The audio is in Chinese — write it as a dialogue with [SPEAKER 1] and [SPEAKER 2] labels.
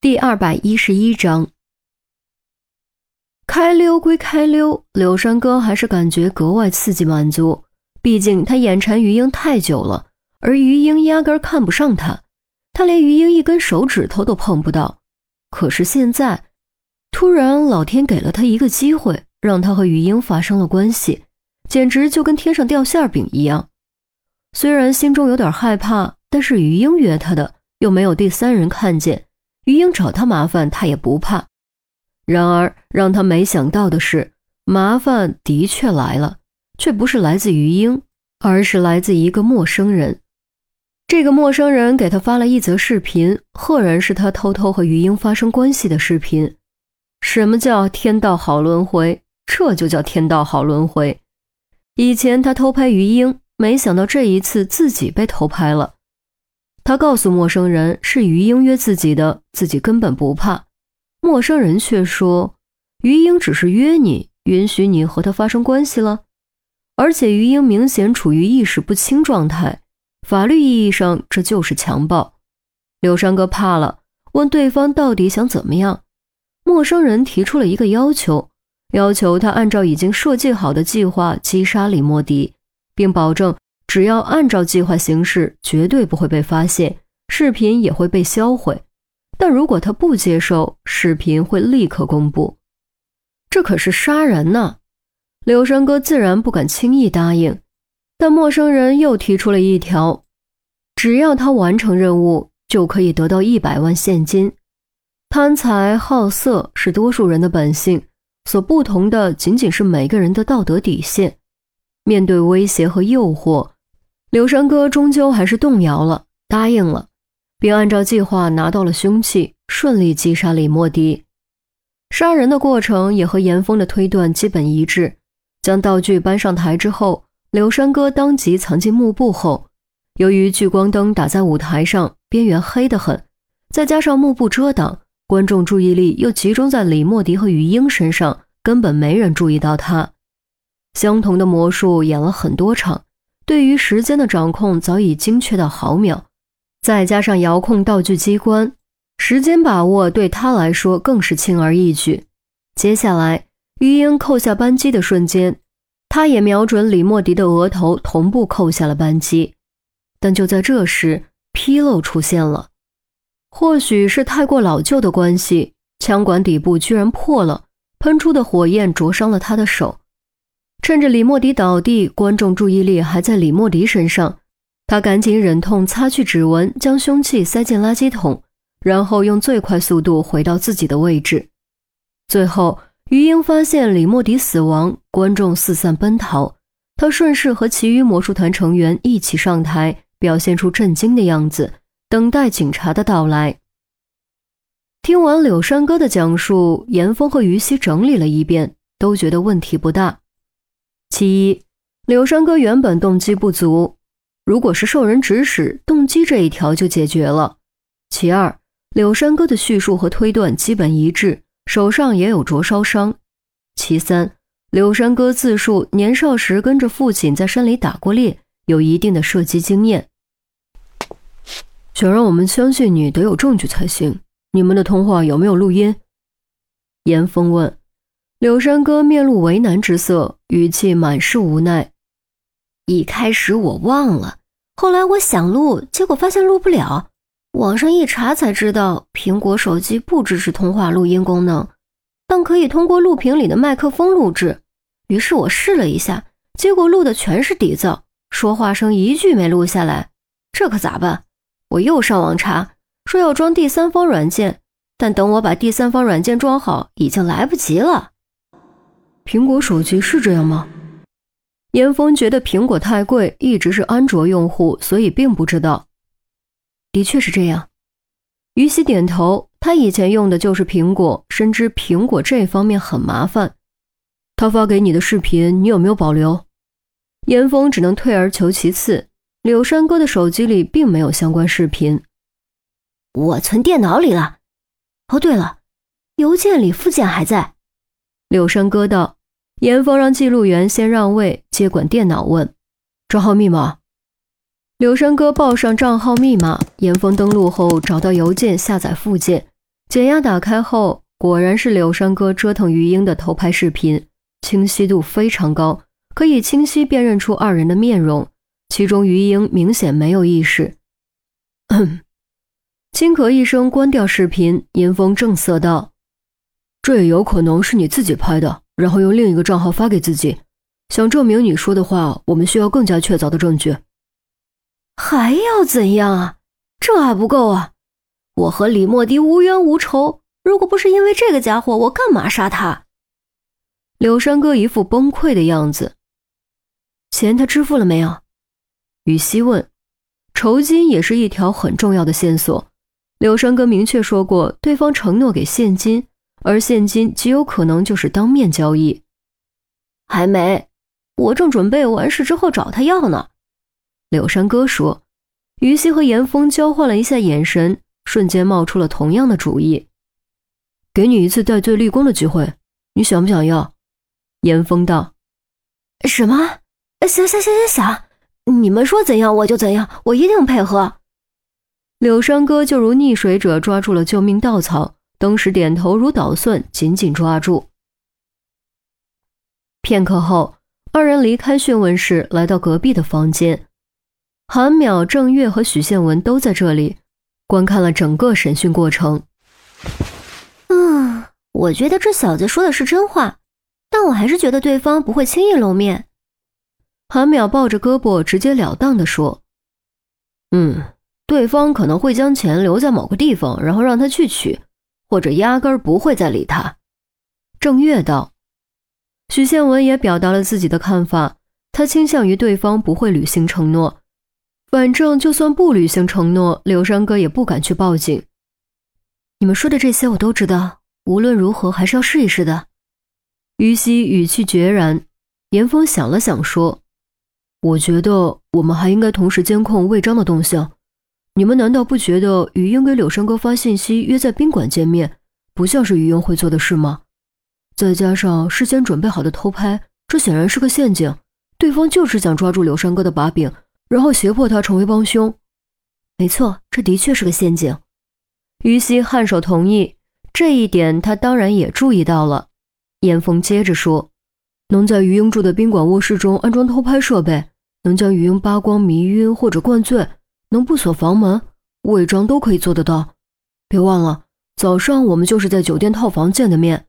[SPEAKER 1] 第二百一十一章，开溜归开溜，柳山哥还是感觉格外刺激满足。毕竟他眼馋于英太久了，而于英压根看不上他，他连于英一根手指头都碰不到。可是现在，突然老天给了他一个机会，让他和于英发生了关系，简直就跟天上掉馅饼一样。虽然心中有点害怕，但是于英约他的，又没有第三人看见。于英找他麻烦，他也不怕。然而，让他没想到的是，麻烦的确来了，却不是来自于英，而是来自一个陌生人。这个陌生人给他发了一则视频，赫然是他偷偷和于英发生关系的视频。什么叫天道好轮回？这就叫天道好轮回。以前他偷拍于英，没想到这一次自己被偷拍了。他告诉陌生人是于英约自己的，自己根本不怕。陌生人却说，于英只是约你，允许你和他发生关系了。而且于英明显处于意识不清状态，法律意义上这就是强暴。柳山哥怕了，问对方到底想怎么样。陌生人提出了一个要求，要求他按照已经设计好的计划击杀李莫迪，并保证。只要按照计划行事，绝对不会被发现，视频也会被销毁。但如果他不接受，视频会立刻公布。这可是杀人呢！柳山哥自然不敢轻易答应。但陌生人又提出了一条：只要他完成任务，就可以得到一百万现金。贪财好色是多数人的本性，所不同的仅仅是每个人的道德底线。面对威胁和诱惑。柳山哥终究还是动摇了，答应了，并按照计划拿到了凶器，顺利击杀李莫迪。杀人的过程也和严峰的推断基本一致。将道具搬上台之后，柳山哥当即藏进幕布后。由于聚光灯打在舞台上，边缘黑得很，再加上幕布遮挡，观众注意力又集中在李莫迪和于英身上，根本没人注意到他。相同的魔术演了很多场。对于时间的掌控早已精确到毫秒，再加上遥控道具机关，时间把握对他来说更是轻而易举。接下来，于英扣下扳机的瞬间，他也瞄准李莫迪的额头，同步扣下了扳机。但就在这时，纰漏出现了。或许是太过老旧的关系，枪管底部居然破了，喷出的火焰灼伤了他的手。趁着李莫迪倒地，观众注意力还在李莫迪身上，他赶紧忍痛擦去指纹，将凶器塞进垃圾桶，然后用最快速度回到自己的位置。最后，于英发现李莫迪死亡，观众四散奔逃，他顺势和其余魔术团成员一起上台，表现出震惊的样子，等待警察的到来。听完柳山哥的讲述，严峰和于西整理了一遍，都觉得问题不大。其一，柳山哥原本动机不足，如果是受人指使，动机这一条就解决了。其二，柳山哥的叙述和推断基本一致，手上也有灼烧伤。其三，柳山哥自述年少时跟着父亲在山里打过猎，有一定的射击经验。想让我们相信你得有证据才行。你们的通话有没有录音？严峰问。柳山哥面露为难之色，语气满是无奈。
[SPEAKER 2] 一开始我忘了，后来我想录，结果发现录不了。网上一查才知道，苹果手机不支持通话录音功能，但可以通过录屏里的麦克风录制。于是我试了一下，结果录的全是底噪，说话声一句没录下来。这可咋办？我又上网查，说要装第三方软件，但等我把第三方软件装好，已经来不及了。
[SPEAKER 1] 苹果手机是这样吗？严峰觉得苹果太贵，一直是安卓用户，所以并不知道。的确是这样。于西点头，他以前用的就是苹果，深知苹果这方面很麻烦。他发给你的视频，你有没有保留？严峰只能退而求其次，柳山哥的手机里并没有相关视频。
[SPEAKER 2] 我存电脑里了。哦，对了，邮件里附件还在。
[SPEAKER 1] 柳山哥道。严峰让记录员先让位，接管电脑，问：“账号密码。”柳山哥报上账号密码。严峰登录后找到邮件，下载附件，解压打开后，果然是柳山哥折腾于英的偷拍视频，清晰度非常高，可以清晰辨认出二人的面容。其中于英明显没有意识。轻咳一声，关掉视频。严峰正色道：“这也有可能是你自己拍的，然后用另一个账号发给自己。想证明你说的话，我们需要更加确凿的证据。
[SPEAKER 2] 还要怎样啊？这还不够啊！我和李莫迪无冤无仇，如果不是因为这个家伙，我干嘛杀他？”
[SPEAKER 1] 柳山哥一副崩溃的样子。
[SPEAKER 2] 钱他支付了没有？
[SPEAKER 1] 雨西问：“酬金也是一条很重要的线索。柳山哥明确说过，对方承诺给现金，而现金极有可能就是当面交易。
[SPEAKER 2] 还没，我正准备完事之后找他要呢。”
[SPEAKER 1] 柳山哥说。于西和严峰交换了一下眼神，瞬间冒出了同样的主意：“给你一次戴罪立功的机会，你想不想要？”严峰道：“
[SPEAKER 2] 什么？行行行行行。”你们说怎样我就怎样，我一定配合。
[SPEAKER 1] 柳山哥就如溺水者抓住了救命稻草，登时点头如捣蒜，紧紧抓住。片刻后，二人离开讯问室，来到隔壁的房间。韩淼、郑月和许宪文都在这里，观看了整个审讯过程。
[SPEAKER 2] 嗯，我觉得这小子说的是真话，但我还是觉得对方不会轻易露面。
[SPEAKER 1] 韩淼抱着胳膊，直截了当地说：“嗯，对方可能会将钱留在某个地方，然后让他去取，或者压根儿不会再理他。”郑月道。许宪文也表达了自己的看法，他倾向于对方不会履行承诺。反正就算不履行承诺，柳山哥也不敢去报警。
[SPEAKER 2] 你们说的这些我都知道，无论如何还是要试一试的。
[SPEAKER 1] 于西语气决然。严峰想了想说。我觉得我们还应该同时监控魏章的动向。你们难道不觉得于英给柳山哥发信息约在宾馆见面，不像是于英会做的事吗？再加上事先准备好的偷拍，这显然是个陷阱。对方就是想抓住柳山哥的把柄，然后胁迫他成为帮凶。
[SPEAKER 2] 没错，这的确是个陷阱。
[SPEAKER 1] 于西颔首同意，这一点他当然也注意到了。严峰接着说。能在于英住的宾馆卧室中安装偷拍设备，能将于英扒光、迷晕或者灌醉，能不锁房门，伪装都可以做得到。别忘了，早上我们就是在酒店套房见的面。